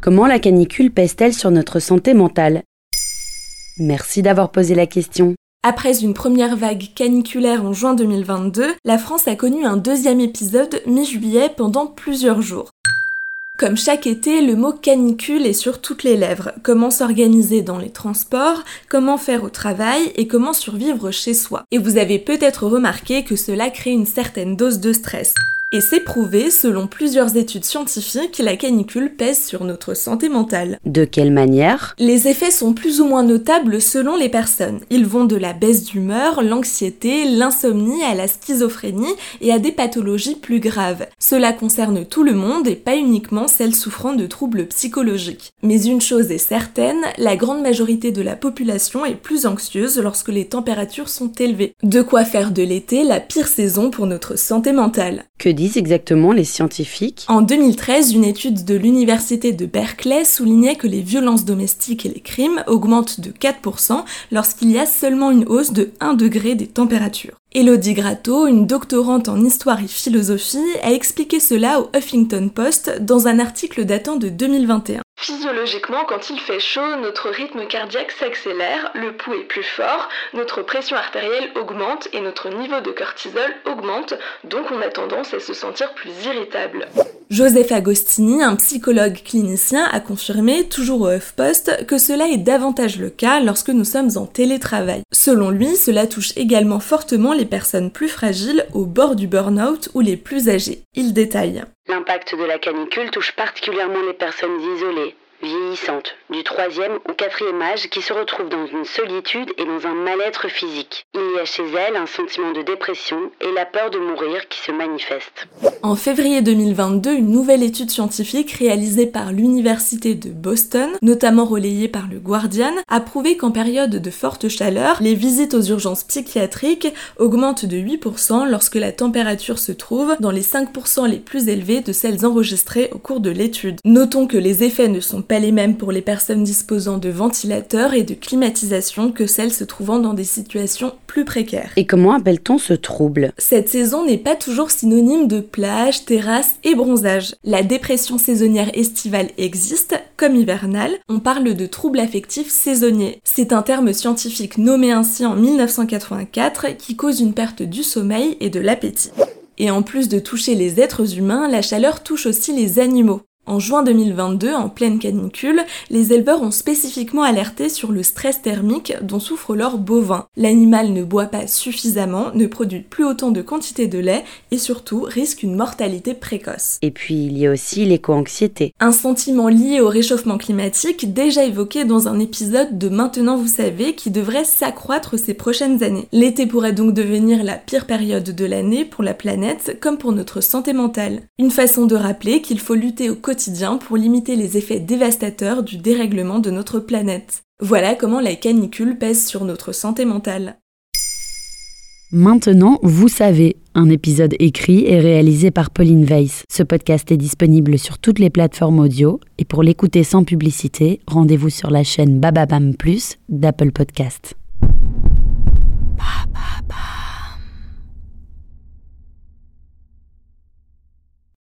Comment la canicule pèse-t-elle sur notre santé mentale? Merci d'avoir posé la question. Après une première vague caniculaire en juin 2022, la France a connu un deuxième épisode mi-juillet pendant plusieurs jours. Comme chaque été, le mot canicule est sur toutes les lèvres. Comment s'organiser dans les transports, comment faire au travail et comment survivre chez soi. Et vous avez peut-être remarqué que cela crée une certaine dose de stress. Et c'est prouvé, selon plusieurs études scientifiques, la canicule pèse sur notre santé mentale. De quelle manière? Les effets sont plus ou moins notables selon les personnes. Ils vont de la baisse d'humeur, l'anxiété, l'insomnie à la schizophrénie et à des pathologies plus graves. Cela concerne tout le monde et pas uniquement celles souffrant de troubles psychologiques. Mais une chose est certaine, la grande majorité de la population est plus anxieuse lorsque les températures sont élevées. De quoi faire de l'été la pire saison pour notre santé mentale. Que disent exactement les scientifiques? En 2013, une étude de l'université de Berkeley soulignait que les violences domestiques et les crimes augmentent de 4% lorsqu'il y a seulement une hausse de 1 degré des températures. Elodie Gratto, une doctorante en histoire et philosophie, a expliqué cela au Huffington Post dans un article datant de 2021. Physiologiquement, quand il fait chaud, notre rythme cardiaque s'accélère, le pouls est plus fort, notre pression artérielle augmente et notre niveau de cortisol augmente, donc on a tendance à se sentir plus irritable. Joseph Agostini, un psychologue clinicien, a confirmé, toujours au HuffPost, que cela est davantage le cas lorsque nous sommes en télétravail. Selon lui, cela touche également fortement les personnes plus fragiles, au bord du burn-out ou les plus âgées. Il détaille. L'impact de la canicule touche particulièrement les personnes isolées, vieillissantes, du troisième ou quatrième âge qui se retrouvent dans une solitude et dans un mal-être physique. Il y a chez elles un sentiment de dépression et la peur de mourir qui se manifeste. En février 2022, une nouvelle étude scientifique réalisée par l'Université de Boston, notamment relayée par le Guardian, a prouvé qu'en période de forte chaleur, les visites aux urgences psychiatriques augmentent de 8% lorsque la température se trouve dans les 5% les plus élevés de celles enregistrées au cours de l'étude. Notons que les effets ne sont pas les mêmes pour les personnes disposant de ventilateurs et de climatisation que celles se trouvant dans des situations plus précaires. Et comment appelle-t-on ce trouble? Cette saison n'est pas toujours synonyme de plage, terrasse et bronzage. La dépression saisonnière estivale existe, comme hivernale. On parle de trouble affectif saisonnier. C'est un terme scientifique nommé ainsi en 1984 qui cause une perte du sommeil et de l'appétit. Et en plus de toucher les êtres humains, la chaleur touche aussi les animaux. En juin 2022, en pleine canicule, les éleveurs ont spécifiquement alerté sur le stress thermique dont souffre leur bovin. L'animal ne boit pas suffisamment, ne produit plus autant de quantité de lait et surtout risque une mortalité précoce. Et puis il y a aussi l'éco-anxiété. Un sentiment lié au réchauffement climatique déjà évoqué dans un épisode de Maintenant vous savez qui devrait s'accroître ces prochaines années. L'été pourrait donc devenir la pire période de l'année pour la planète comme pour notre santé mentale. Une façon de rappeler qu'il faut lutter au quotidien pour limiter les effets dévastateurs du dérèglement de notre planète. Voilà comment la canicule pèse sur notre santé mentale. Maintenant, vous savez, un épisode écrit et réalisé par Pauline Weiss. Ce podcast est disponible sur toutes les plateformes audio et pour l'écouter sans publicité, rendez-vous sur la chaîne Bababam Plus d'Apple Podcast.